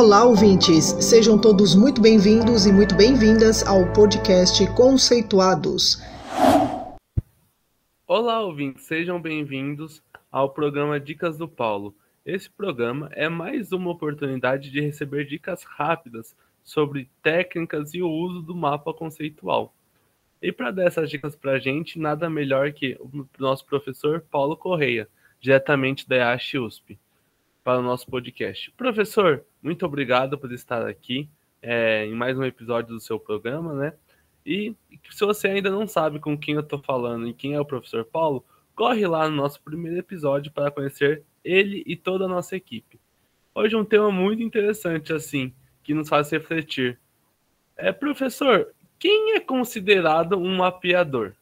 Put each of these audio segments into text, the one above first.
Olá, ouvintes! Sejam todos muito bem-vindos e muito bem-vindas ao podcast Conceituados. Olá, ouvintes! Sejam bem-vindos ao programa Dicas do Paulo. Esse programa é mais uma oportunidade de receber dicas rápidas sobre técnicas e o uso do mapa conceitual. E para dar essas dicas para a gente, nada melhor que o nosso professor Paulo Correia, diretamente da IASH USP para o nosso podcast. Professor, muito obrigado por estar aqui é, em mais um episódio do seu programa, né? E se você ainda não sabe com quem eu estou falando e quem é o professor Paulo, corre lá no nosso primeiro episódio para conhecer ele e toda a nossa equipe. Hoje um tema muito interessante, assim, que nos faz refletir. É, professor, quem é considerado um mapeador?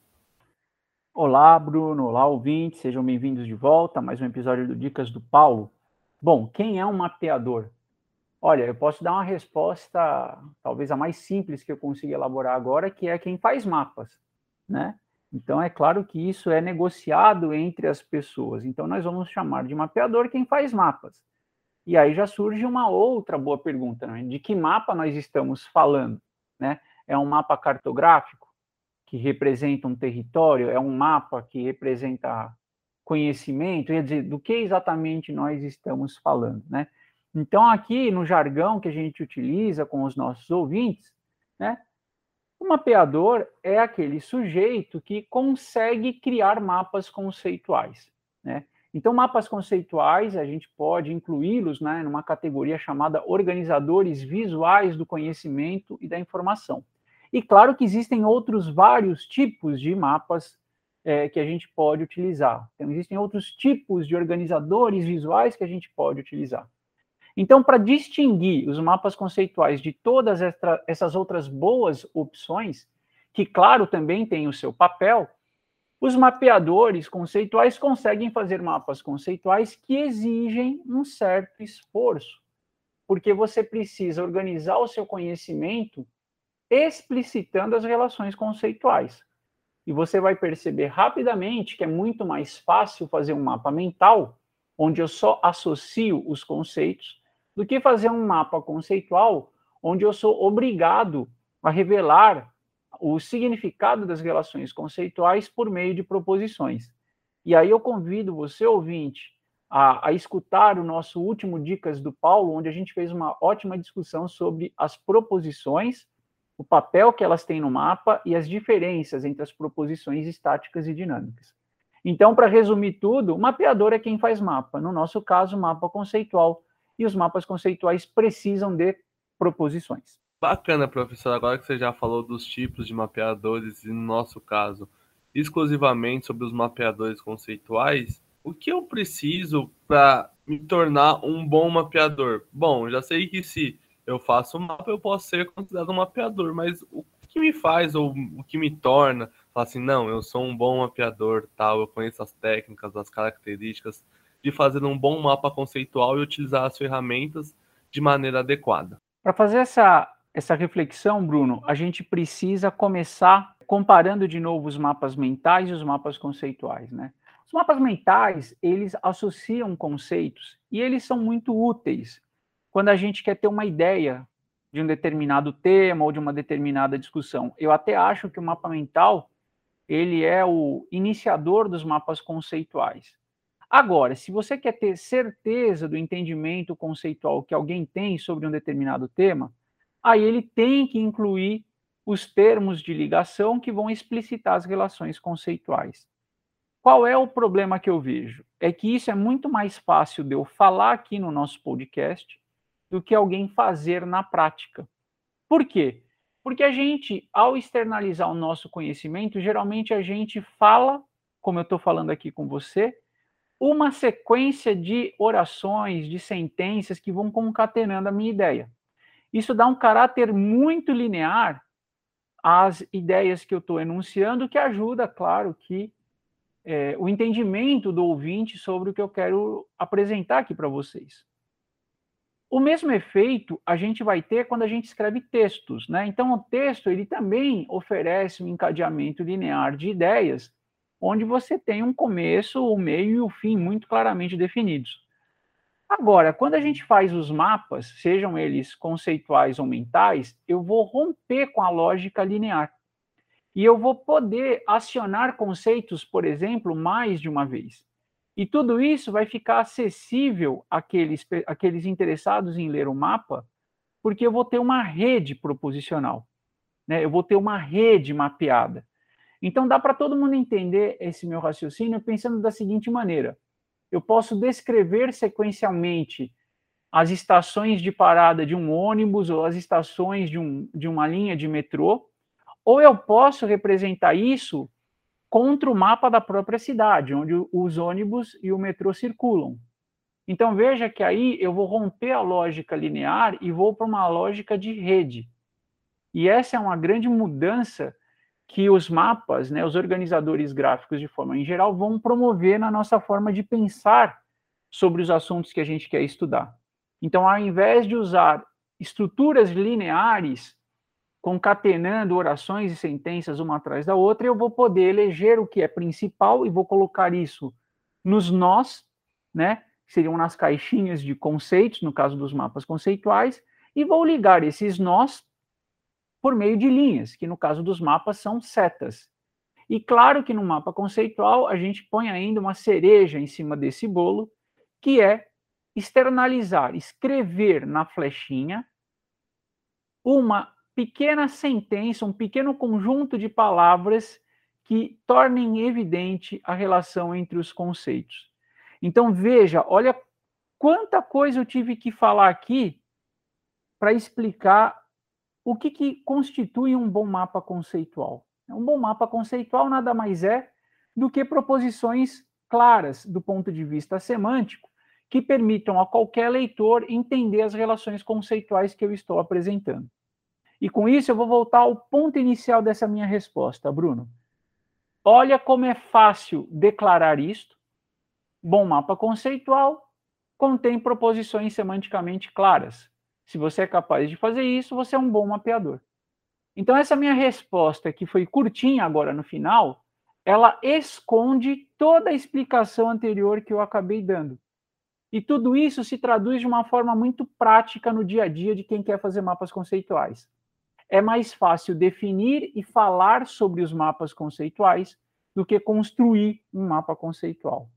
Olá, Bruno. Olá, ouvintes. Sejam bem-vindos de volta a mais um episódio do Dicas do Paulo. Bom, quem é um mapeador? Olha, eu posso dar uma resposta, talvez a mais simples que eu consiga elaborar agora, que é quem faz mapas, né? Então, é claro que isso é negociado entre as pessoas. Então, nós vamos chamar de mapeador quem faz mapas. E aí já surge uma outra boa pergunta, né? de que mapa nós estamos falando, né? É um mapa cartográfico que representa um território? É um mapa que representa conhecimento, quer dizer, do que exatamente nós estamos falando, né? Então, aqui no jargão que a gente utiliza com os nossos ouvintes, né? O mapeador é aquele sujeito que consegue criar mapas conceituais, né? Então, mapas conceituais, a gente pode incluí-los né, numa categoria chamada organizadores visuais do conhecimento e da informação. E claro que existem outros vários tipos de mapas é, que a gente pode utilizar. Então, existem outros tipos de organizadores visuais que a gente pode utilizar. Então, para distinguir os mapas conceituais de todas essa, essas outras boas opções, que, claro, também têm o seu papel, os mapeadores conceituais conseguem fazer mapas conceituais que exigem um certo esforço, porque você precisa organizar o seu conhecimento explicitando as relações conceituais. E você vai perceber rapidamente que é muito mais fácil fazer um mapa mental, onde eu só associo os conceitos, do que fazer um mapa conceitual, onde eu sou obrigado a revelar o significado das relações conceituais por meio de proposições. E aí eu convido você, ouvinte, a, a, escutar o nosso último Dicas do Paulo, onde a gente fez uma ótima discussão sobre as proposições o papel que elas têm no mapa e as diferenças entre as proposições estáticas e dinâmicas. Então, para resumir tudo, o mapeador é quem faz mapa. No nosso caso, mapa conceitual. E os mapas conceituais precisam de proposições. Bacana, professor. Agora que você já falou dos tipos de mapeadores, e no nosso caso, exclusivamente sobre os mapeadores conceituais, o que eu preciso para me tornar um bom mapeador? Bom, já sei que se eu faço um mapa, eu posso ser considerado um mapeador, mas o que me faz ou o que me torna falar assim, não, eu sou um bom mapeador, tal, eu conheço as técnicas, as características de fazer um bom mapa conceitual e utilizar as ferramentas de maneira adequada. Para fazer essa, essa reflexão, Bruno, a gente precisa começar comparando de novo os mapas mentais e os mapas conceituais, né? Os mapas mentais, eles associam conceitos e eles são muito úteis quando a gente quer ter uma ideia de um determinado tema ou de uma determinada discussão. Eu até acho que o mapa mental ele é o iniciador dos mapas conceituais. Agora, se você quer ter certeza do entendimento conceitual que alguém tem sobre um determinado tema, aí ele tem que incluir os termos de ligação que vão explicitar as relações conceituais. Qual é o problema que eu vejo? É que isso é muito mais fácil de eu falar aqui no nosso podcast do que alguém fazer na prática. Por quê? Porque a gente, ao externalizar o nosso conhecimento, geralmente a gente fala, como eu estou falando aqui com você, uma sequência de orações, de sentenças que vão concatenando a minha ideia. Isso dá um caráter muito linear às ideias que eu estou enunciando, que ajuda, claro, que é, o entendimento do ouvinte sobre o que eu quero apresentar aqui para vocês. O mesmo efeito a gente vai ter quando a gente escreve textos, né? Então o texto ele também oferece um encadeamento linear de ideias, onde você tem um começo, o meio e o fim muito claramente definidos. Agora, quando a gente faz os mapas, sejam eles conceituais ou mentais, eu vou romper com a lógica linear. E eu vou poder acionar conceitos, por exemplo, mais de uma vez. E tudo isso vai ficar acessível àqueles, àqueles interessados em ler o mapa, porque eu vou ter uma rede proposicional. Né? Eu vou ter uma rede mapeada. Então, dá para todo mundo entender esse meu raciocínio pensando da seguinte maneira eu posso descrever sequencialmente as estações de parada de um ônibus ou as estações de, um, de uma linha de metrô, ou eu posso representar isso contra o mapa da própria cidade, onde os ônibus e o metrô circulam. Então veja que aí eu vou romper a lógica linear e vou para uma lógica de rede. E essa é uma grande mudança que os mapas, né, os organizadores gráficos de forma em geral, vão promover na nossa forma de pensar sobre os assuntos que a gente quer estudar. Então, ao invés de usar estruturas lineares, concatenando orações e sentenças uma atrás da outra, eu vou poder eleger o que é principal e vou colocar isso nos nós, né, que seriam nas caixinhas de conceitos, no caso dos mapas conceituais, e vou ligar esses nós por meio de linhas, que no caso dos mapas são setas. E claro que no mapa conceitual a gente põe ainda uma cereja em cima desse bolo, que é externalizar, escrever na flechinha uma pequena sentença, um pequeno conjunto de palavras que tornem evidente a relação entre os conceitos. Então veja, olha quanta coisa eu tive que falar aqui para explicar o que, que constitui um bom mapa conceitual? Um bom mapa conceitual nada mais é do que proposições claras do ponto de vista semântico que permitam a qualquer leitor entender as relações conceituais que eu estou apresentando. E com isso eu vou voltar ao ponto inicial dessa minha resposta, Bruno. Olha como é fácil declarar isto. Bom mapa conceitual contém proposições semanticamente claras. Se você é capaz de fazer isso, você é um bom mapeador. Então, essa minha resposta, que foi curtinha agora no final, ela esconde toda a explicação anterior que eu acabei dando. E tudo isso se traduz de uma forma muito prática no dia a dia de quem quer fazer mapas conceituais. É mais fácil definir e falar sobre os mapas conceituais do que construir um mapa conceitual.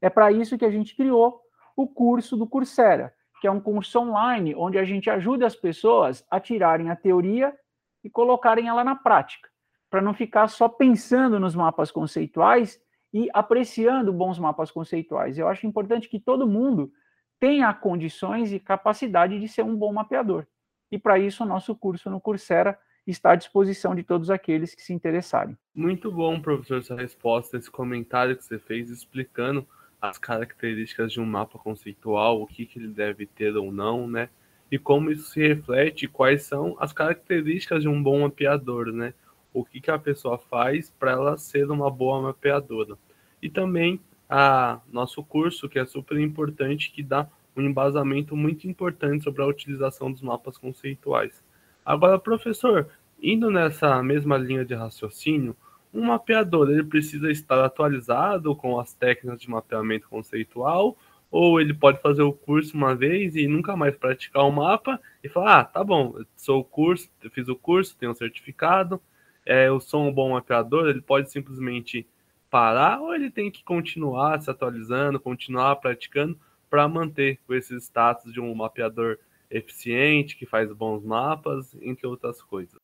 É para isso que a gente criou o curso do Coursera, que é um curso online onde a gente ajuda as pessoas a tirarem a teoria e colocarem ela na prática, para não ficar só pensando nos mapas conceituais e apreciando bons mapas conceituais. Eu acho importante que todo mundo tenha condições e capacidade de ser um bom mapeador. E para isso, o nosso curso no Coursera está à disposição de todos aqueles que se interessarem. Muito bom, professor, essa resposta, esse comentário que você fez explicando as características de um mapa conceitual, o que, que ele deve ter ou não, né? E como isso se reflete, quais são as características de um bom mapeador, né? O que, que a pessoa faz para ela ser uma boa mapeadora. E também a nosso curso, que é super importante, que dá um embasamento muito importante sobre a utilização dos mapas conceituais. Agora, professor, indo nessa mesma linha de raciocínio, um mapeador ele precisa estar atualizado com as técnicas de mapeamento conceitual, ou ele pode fazer o curso uma vez e nunca mais praticar o mapa e falar: ah, tá bom, sou o curso, fiz o curso, tenho certificado, é, eu sou um bom mapeador. Ele pode simplesmente parar ou ele tem que continuar se atualizando, continuar praticando para manter esse status de um mapeador eficiente, que faz bons mapas, entre outras coisas?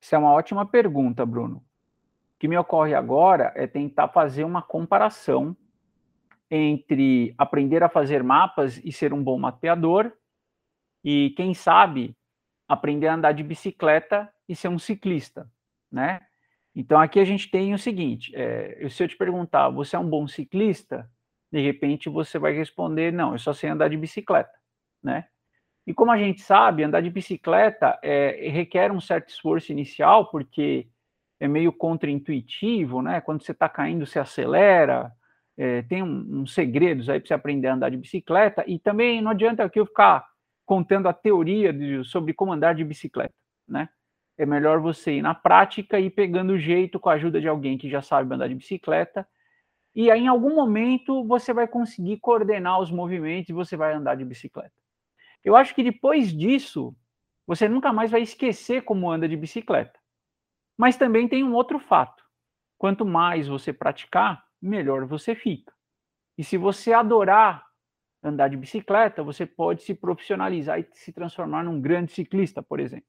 Isso é uma ótima pergunta, Bruno que me ocorre agora é tentar fazer uma comparação entre aprender a fazer mapas e ser um bom mapeador e, quem sabe, aprender a andar de bicicleta e ser um ciclista, né? Então, aqui a gente tem o seguinte, é, se eu te perguntar, você é um bom ciclista? De repente, você vai responder, não, eu só sei andar de bicicleta, né? E como a gente sabe, andar de bicicleta é, requer um certo esforço inicial, porque é meio contraintuitivo, né? Quando você está caindo, você acelera. É, tem uns um segredos aí para você aprender a andar de bicicleta. E também não adianta aqui eu ficar contando a teoria de, sobre como andar de bicicleta, né? É melhor você ir na prática e pegando o jeito com a ajuda de alguém que já sabe andar de bicicleta e aí em algum momento você vai conseguir coordenar os movimentos e você vai andar de bicicleta. Eu acho que depois disso, você nunca mais vai esquecer como anda de bicicleta. Mas também tem um outro fato. Quanto mais você praticar, melhor você fica. E se você adorar andar de bicicleta, você pode se profissionalizar e se transformar num grande ciclista, por exemplo.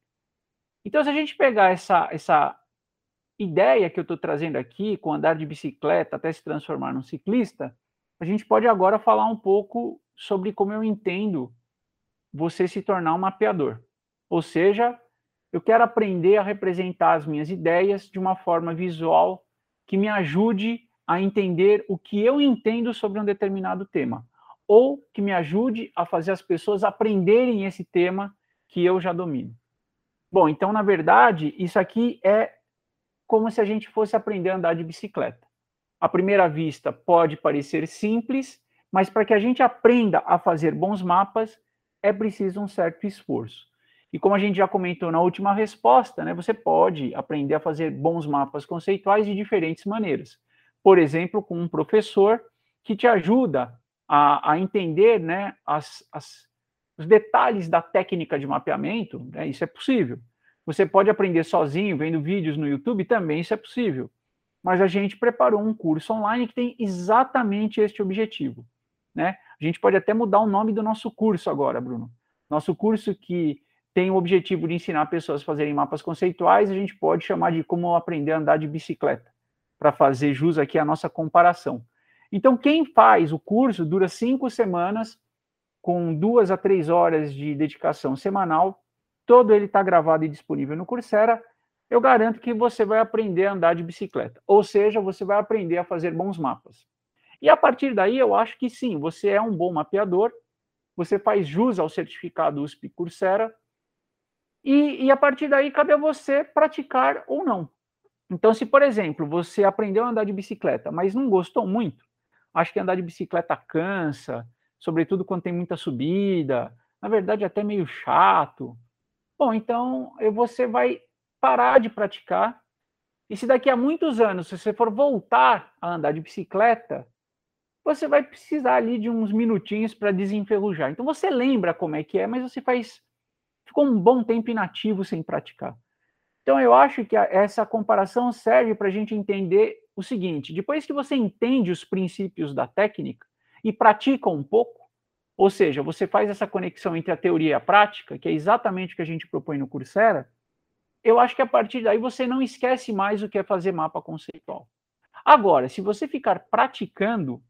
Então, se a gente pegar essa, essa ideia que eu estou trazendo aqui, com andar de bicicleta até se transformar num ciclista, a gente pode agora falar um pouco sobre como eu entendo você se tornar um mapeador. Ou seja, eu quero aprender a representar as minhas ideias de uma forma visual que me ajude a entender o que eu entendo sobre um determinado tema, ou que me ajude a fazer as pessoas aprenderem esse tema que eu já domino. Bom, então, na verdade, isso aqui é como se a gente fosse aprender a andar de bicicleta. À primeira vista, pode parecer simples, mas para que a gente aprenda a fazer bons mapas, é preciso um certo esforço. E como a gente já comentou na última resposta, né, você pode aprender a fazer bons mapas conceituais de diferentes maneiras. Por exemplo, com um professor que te ajuda a, a entender né, as, as, os detalhes da técnica de mapeamento, né, isso é possível. Você pode aprender sozinho, vendo vídeos no YouTube, também isso é possível. Mas a gente preparou um curso online que tem exatamente este objetivo. Né? A gente pode até mudar o nome do nosso curso agora, Bruno. Nosso curso que tem o objetivo de ensinar pessoas a fazerem mapas conceituais, a gente pode chamar de como aprender a andar de bicicleta, para fazer jus aqui a nossa comparação. Então, quem faz o curso dura cinco semanas, com duas a três horas de dedicação semanal, todo ele está gravado e disponível no Coursera, eu garanto que você vai aprender a andar de bicicleta. Ou seja, você vai aprender a fazer bons mapas. E a partir daí, eu acho que sim, você é um bom mapeador, você faz jus ao certificado USP Coursera, e, e a partir daí cabe a você praticar ou não. Então, se, por exemplo, você aprendeu a andar de bicicleta, mas não gostou muito, acho que andar de bicicleta cansa, sobretudo quando tem muita subida, na verdade até meio chato. Bom, então você vai parar de praticar. E se daqui a muitos anos se você for voltar a andar de bicicleta, você vai precisar ali de uns minutinhos para desenferrujar. Então você lembra como é que é, mas você faz ficou um bom tempo inativo sem praticar. Então, eu acho que essa comparação serve para a gente entender o seguinte: depois que você entende os princípios da técnica e pratica um pouco, ou seja, você faz essa conexão entre a teoria e a prática, que é exatamente o que a gente propõe no Coursera, eu acho que a partir daí você não esquece mais o que é fazer mapa conceitual. Agora, se você ficar praticando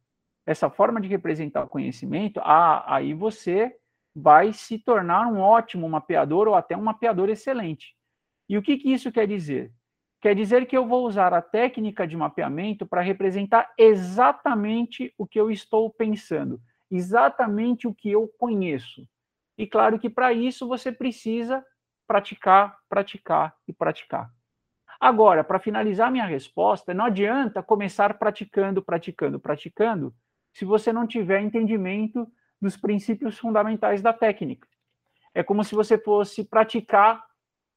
essa forma de representar o conhecimento, ah, aí você vai se tornar um ótimo mapeador ou até um mapeador excelente. E o que, que isso quer dizer? Quer dizer que eu vou usar a técnica de mapeamento para representar exatamente o que eu estou pensando, exatamente o que eu conheço. E claro que para isso você precisa praticar, praticar e praticar. Agora, para finalizar minha resposta, não adianta começar praticando, praticando, praticando, se você não tiver entendimento dos princípios fundamentais da técnica. É como se você fosse praticar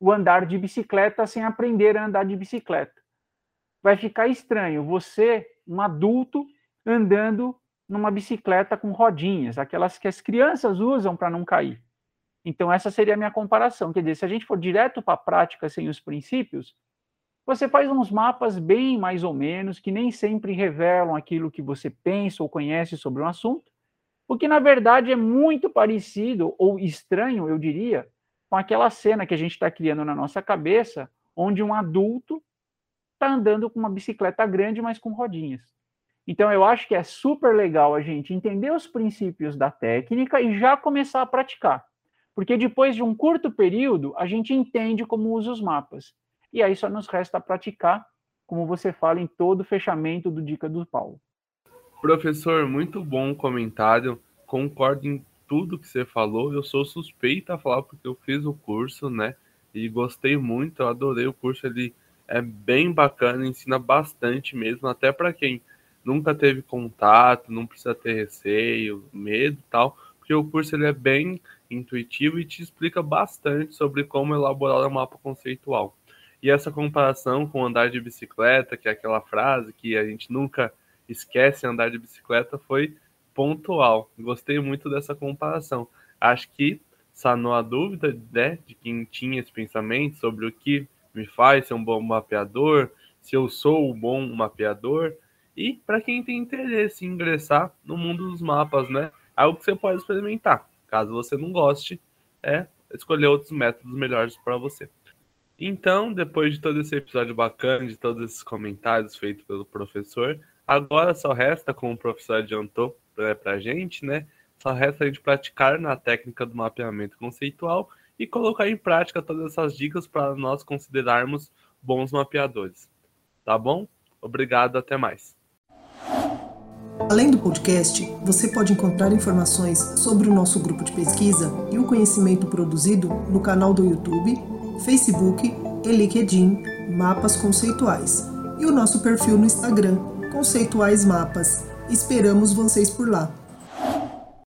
o andar de bicicleta sem aprender a andar de bicicleta. Vai ficar estranho você, um adulto, andando numa bicicleta com rodinhas, aquelas que as crianças usam para não cair. Então, essa seria a minha comparação. Quer dizer, se a gente for direto para a prática sem os princípios, você faz uns mapas bem mais ou menos, que nem sempre revelam aquilo que você pensa ou conhece sobre um assunto, o que, na verdade, é muito parecido, ou estranho, eu diria, com aquela cena que a gente está criando na nossa cabeça, onde um adulto está andando com uma bicicleta grande, mas com rodinhas. Então, eu acho que é super legal a gente entender os princípios da técnica e já começar a praticar. Porque depois de um curto período, a gente entende como usa os mapas. E aí só nos resta praticar, como você fala em todo o fechamento do Dica do Paulo. Professor, muito bom comentário. Concordo em tudo que você falou. Eu sou suspeita a falar porque eu fiz o curso, né? E gostei muito, eu adorei o curso. Ele é bem bacana, ensina bastante mesmo, até para quem nunca teve contato, não precisa ter receio, medo e tal, porque o curso ele é bem intuitivo e te explica bastante sobre como elaborar um mapa conceitual. E essa comparação com andar de bicicleta, que é aquela frase que a gente nunca esquecem andar de bicicleta foi pontual. Gostei muito dessa comparação. Acho que sanou a dúvida né, de quem tinha esse pensamento sobre o que me faz ser um bom mapeador, se eu sou um bom mapeador, e para quem tem interesse em ingressar no mundo dos mapas, né? Algo que você pode experimentar. Caso você não goste, é escolher outros métodos melhores para você. Então, depois de todo esse episódio bacana, de todos esses comentários feitos pelo professor, agora só resta, como o professor adiantou para a gente, né? Só resta a gente praticar na técnica do mapeamento conceitual e colocar em prática todas essas dicas para nós considerarmos bons mapeadores. Tá bom? Obrigado, até mais. Além do podcast, você pode encontrar informações sobre o nosso grupo de pesquisa e o conhecimento produzido no canal do YouTube, Facebook e LinkedIn Mapas Conceituais e o nosso perfil no Instagram Conceituais Mapas. Esperamos vocês por lá.